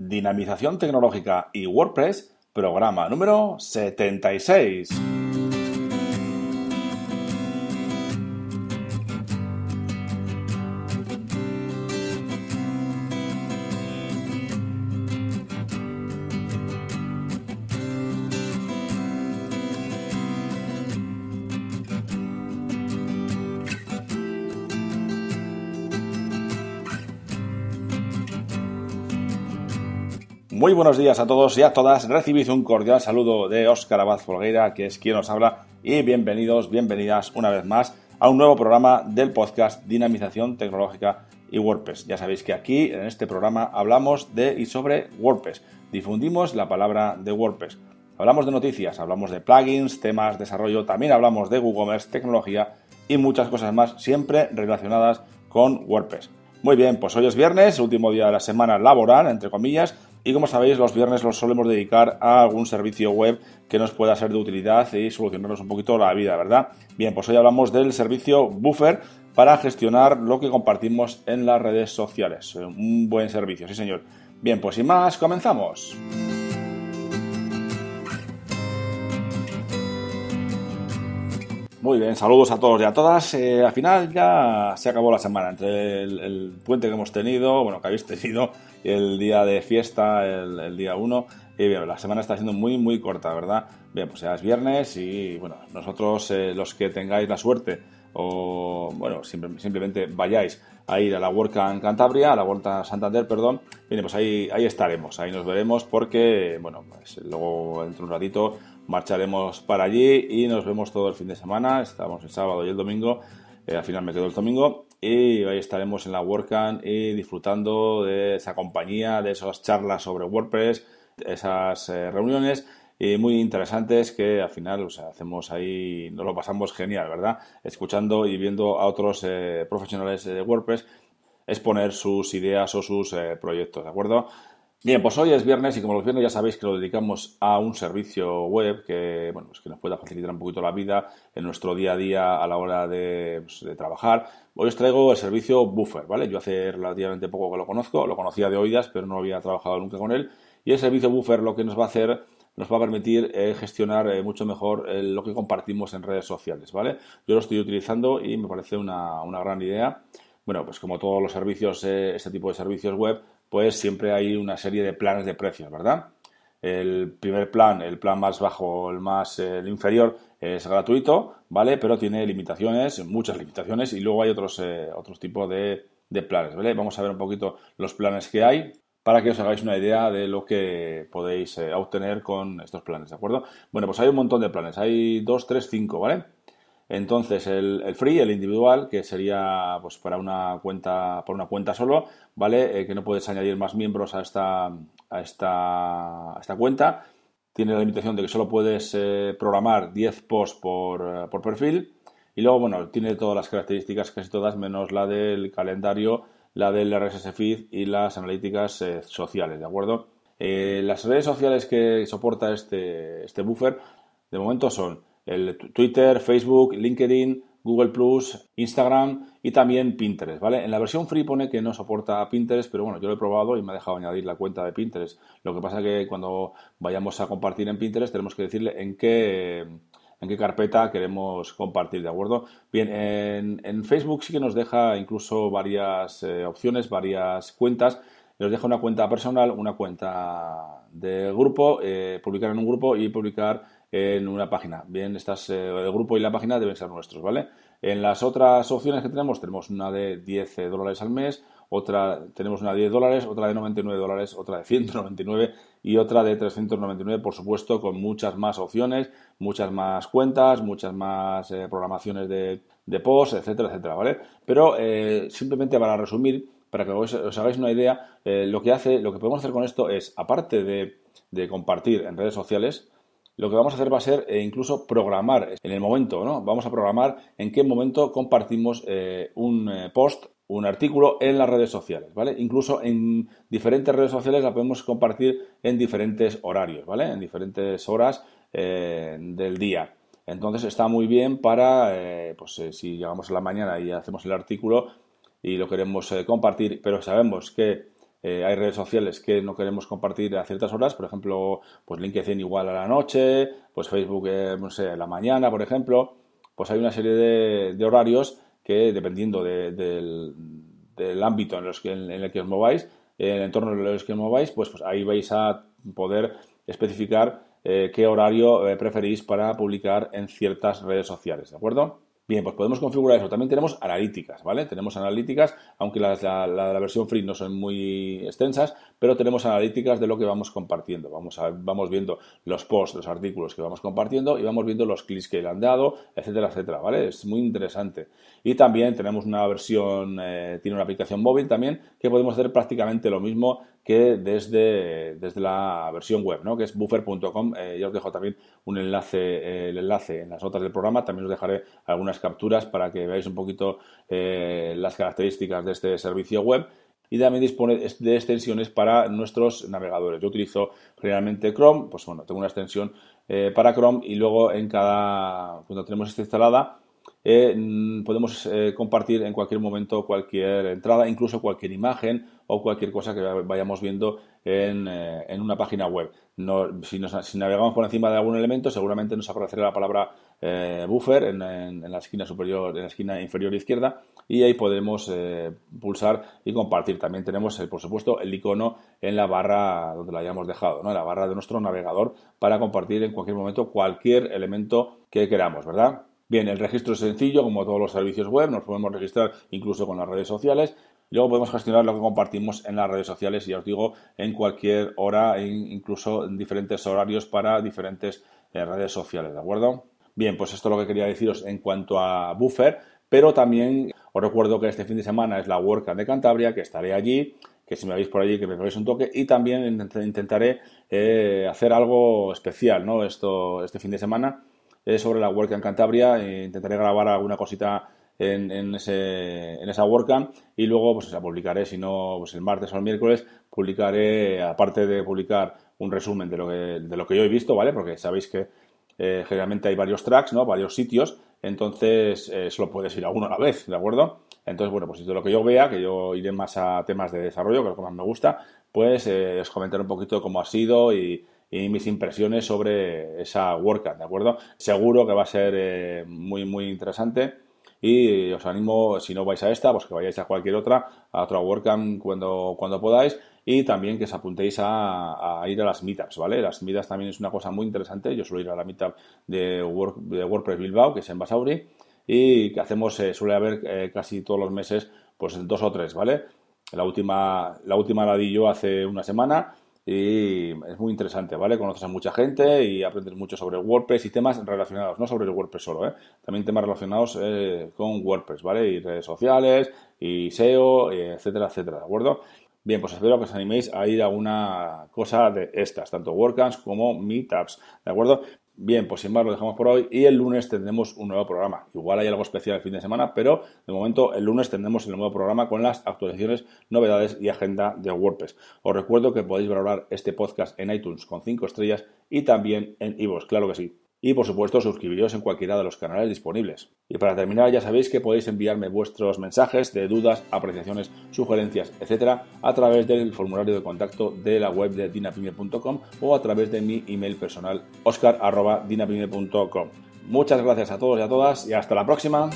Dinamización Tecnológica y WordPress, programa número 76. Muy buenos días a todos y a todas. Recibid un cordial saludo de Óscar Abad Folgueira, que es quien os habla, y bienvenidos, bienvenidas una vez más a un nuevo programa del podcast Dinamización Tecnológica y WordPress. Ya sabéis que aquí, en este programa, hablamos de y sobre WordPress. Difundimos la palabra de WordPress. Hablamos de noticias, hablamos de plugins, temas, desarrollo, también hablamos de WooCommerce, tecnología y muchas cosas más, siempre relacionadas con WordPress. Muy bien, pues hoy es viernes, último día de la semana laboral, entre comillas, y como sabéis, los viernes los solemos dedicar a algún servicio web que nos pueda ser de utilidad y solucionarnos un poquito la vida, ¿verdad? Bien, pues hoy hablamos del servicio Buffer para gestionar lo que compartimos en las redes sociales. Un buen servicio, sí señor. Bien, pues sin más, comenzamos. Muy bien, saludos a todos y a todas. Eh, al final ya se acabó la semana entre el, puente que hemos tenido, bueno, que habéis tenido, el día de fiesta, el, día 1. Y bien, la semana está siendo muy, muy corta, ¿verdad? Bien, pues ya es viernes y bueno, nosotros eh, los que tengáis la suerte o bueno, simplemente vayáis a ir a la en Cantabria, a la a Santander, perdón, bien, pues ahí, ahí estaremos, ahí nos veremos porque, bueno, pues luego dentro de un ratito marcharemos para allí y nos vemos todo el fin de semana. Estamos el sábado y el domingo. Eh, al final me quedo el domingo y ahí estaremos en la WordCamp y disfrutando de esa compañía, de esas charlas sobre WordPress, esas eh, reuniones y muy interesantes que al final hacemos ahí, nos lo pasamos genial, ¿verdad? Escuchando y viendo a otros eh, profesionales de WordPress exponer sus ideas o sus proyectos, ¿de acuerdo? Bien, pues hoy es viernes y como los viernes ya sabéis que lo dedicamos a un servicio web que, bueno, pues que nos pueda facilitar un poquito la vida en nuestro día a día a la hora de, pues, trabajar. Hoy os traigo el servicio Buffer, ¿vale? Yo hace relativamente poco que lo conozco, lo conocía de oídas, pero no había trabajado nunca con él. Y el servicio Buffer lo que nos va a hacer nos va a permitir eh, gestionar eh, mucho mejor eh, lo que compartimos en redes sociales, ¿vale? Yo lo estoy utilizando y me parece una, una gran idea. Bueno, pues como todos los servicios, este tipo de servicios web, pues siempre hay una serie de planes de precios, ¿verdad? El primer plan, el plan más bajo, el más el inferior, es gratuito, ¿vale? Pero tiene limitaciones, muchas limitaciones, y luego hay otros, otros tipos de, planes, ¿vale? Vamos a ver un poquito los planes que hay para que os hagáis una idea de lo que podéis eh, obtener con estos planes, ¿de acuerdo? Bueno, pues hay un montón de planes, hay dos, tres, cinco, ¿vale? Entonces, el, free, el individual, que sería pues para una cuenta, por una cuenta solo, ¿vale? Eh, que no puedes añadir más miembros a esta, a esta, esta cuenta. Tiene la limitación de que solo puedes eh, programar 10 posts por, por, perfil. Y luego, bueno, tiene todas las características, casi todas, menos la del calendario, la del RSS feed y las analíticas sociales, ¿de acuerdo? las redes sociales que soporta este, este buffer, de momento son el Twitter, Facebook, LinkedIn, Google Instagram y también Pinterest, ¿vale? En la versión free pone que no soporta Pinterest, pero bueno, yo lo he probado y me ha dejado añadir la cuenta de Pinterest. Lo que pasa es que cuando vayamos a compartir en Pinterest tenemos que decirle en qué, en qué carpeta queremos compartir, ¿de acuerdo? Bien, en, Facebook sí que nos deja incluso varias eh, opciones, varias cuentas. Nos deja una cuenta personal, una cuenta de grupo, eh, publicar en un grupo y publicar en una página. Bien, estas, eh, el grupo y la página deben ser nuestros, ¿vale? En las otras opciones que tenemos, tenemos una de 10 eh, dólares al mes, otra tenemos una de 10 dólares, otra de 99 dólares, otra de 199 y otra de 399, por supuesto, con muchas más opciones, muchas más cuentas, muchas más eh, programaciones de, de post, etcétera, etcétera, ¿vale? Pero simplemente para resumir, para que os, hagáis una idea, lo que hace, lo que podemos hacer con esto es, aparte de, compartir en redes sociales, lo que vamos a hacer va a ser eh, incluso programar en el momento, ¿no? Vamos a programar en qué momento compartimos eh, un eh, post, un artículo en las redes sociales, ¿vale? Incluso en diferentes redes sociales la podemos compartir en diferentes horarios, ¿vale? En diferentes horas del día. Entonces está muy bien para, pues si llegamos a la mañana y hacemos el artículo y lo queremos compartir, pero sabemos que eh, hay redes sociales que no queremos compartir a ciertas horas, por ejemplo, pues LinkedIn igual a la noche, pues Facebook, eh, no sé, a la mañana, por ejemplo, pues hay una serie de, horarios que dependiendo del, ámbito en, los que, en, el que os mováis, en el entorno en el que os mováis, pues, pues ahí vais a poder especificar eh, qué horario preferís para publicar en ciertas redes sociales, ¿de acuerdo? Bien, pues podemos configurar eso. También tenemos analíticas, ¿vale? Tenemos analíticas, aunque las, la, la, versión free no son muy extensas, pero tenemos analíticas de lo que vamos compartiendo. Vamos, vamos viendo los posts, los artículos que vamos compartiendo y vamos viendo los clics que le han dado, etcétera, etcétera, ¿vale? Es muy interesante. Y también tenemos una versión, eh, tiene una aplicación móvil también, que podemos hacer prácticamente lo mismo que desde, desde la versión web, ¿no? que es buffer.com. Eh, yo os dejo también un enlace, el enlace en las notas del programa. También os dejaré algunas capturas para que veáis un poquito eh, las características de este servicio web. Y también dispone de extensiones para nuestros navegadores. Yo utilizo generalmente Chrome, pues bueno, tengo una extensión eh, para Chrome y luego en cada, cuando tenemos esta instalada, eh, podemos compartir en cualquier momento cualquier entrada, incluso cualquier imagen o cualquier cosa que vayamos viendo en, eh, una página web. si, navegamos por encima de algún elemento, seguramente nos aparecerá la palabra buffer en, la esquina superior, en la esquina inferior izquierda, y ahí podemos pulsar y compartir. También tenemos, por supuesto, el icono en la barra donde la hayamos dejado, ¿no? en la barra de nuestro navegador, para compartir en cualquier momento cualquier elemento que queramos, ¿verdad? Bien, el registro es sencillo, como todos los servicios web, nos podemos registrar incluso con las redes sociales. Luego podemos gestionar lo que compartimos en las redes sociales, y ya os digo, en cualquier hora, incluso en diferentes horarios para diferentes eh, redes sociales, ¿de acuerdo? Bien, pues esto es lo que quería deciros en cuanto a Buffer, pero también os recuerdo que este fin de semana es la WordCamp de Cantabria, que estaré allí, que si me veis por allí que me peguéis un toque y también intentaré eh, hacer algo especial, ¿no? Esto, este fin de semana sobre la WordCamp Cantabria. E intentaré grabar alguna cosita en, en, ese, en esa WordCamp y luego pues la publicaré, si no, pues el martes o el miércoles, publicaré, aparte de publicar un resumen de lo que, de lo que yo he visto, ¿vale? Porque sabéis que eh, generalmente hay varios tracks, ¿no? Varios sitios, entonces eh, solo puedes ir a uno a la vez, ¿de acuerdo? Entonces, bueno, pues de lo que yo vea, que yo iré más a temas de desarrollo, que es lo que más me gusta, pues eh, os comentaré un poquito cómo ha sido y, mis impresiones sobre esa WordCamp, ¿de acuerdo? Seguro que va a ser eh, muy, muy interesante y os animo, si no vais a esta, pues que vayáis a cualquier otra, a otra WordCamp cuando, cuando podáis y también que os apuntéis a, ir a las meetups, ¿vale? Las meetups también es una cosa muy interesante, yo suelo ir a la meetup de, WordPress Bilbao, que es en Basauri, y que hacemos, eh, suele haber eh, casi todos los meses, pues dos o tres, ¿vale? La última, la última la di yo hace una semana y es muy interesante, ¿vale? Conoces a mucha gente y aprendes mucho sobre WordPress y temas relacionados, no sobre el WordPress solo, ¿eh? También temas relacionados eh, con WordPress, ¿vale? Y redes sociales, y SEO, etcétera, etcétera, ¿de acuerdo? Bien, pues espero que os animéis a ir a una cosa de estas, tanto WordCamps como Meetups, ¿de acuerdo? Bien, pues sin más lo dejamos por hoy y el lunes tendremos un nuevo programa. Igual hay algo especial el fin de semana, pero de momento el lunes tendremos el nuevo programa con las actualizaciones, novedades y agenda de WordPress. Os recuerdo que podéis valorar este podcast en iTunes con 5 estrellas y también en iVoox, claro que sí y por supuesto suscribiros en cualquiera de los canales disponibles. Y para terminar ya sabéis que podéis enviarme vuestros mensajes de dudas, apreciaciones, sugerencias, etcétera, a través del formulario de contacto de la web de dinapime.com o a través de mi email personal oscar.dinapime.com. Muchas gracias a todos y a todas y hasta la próxima.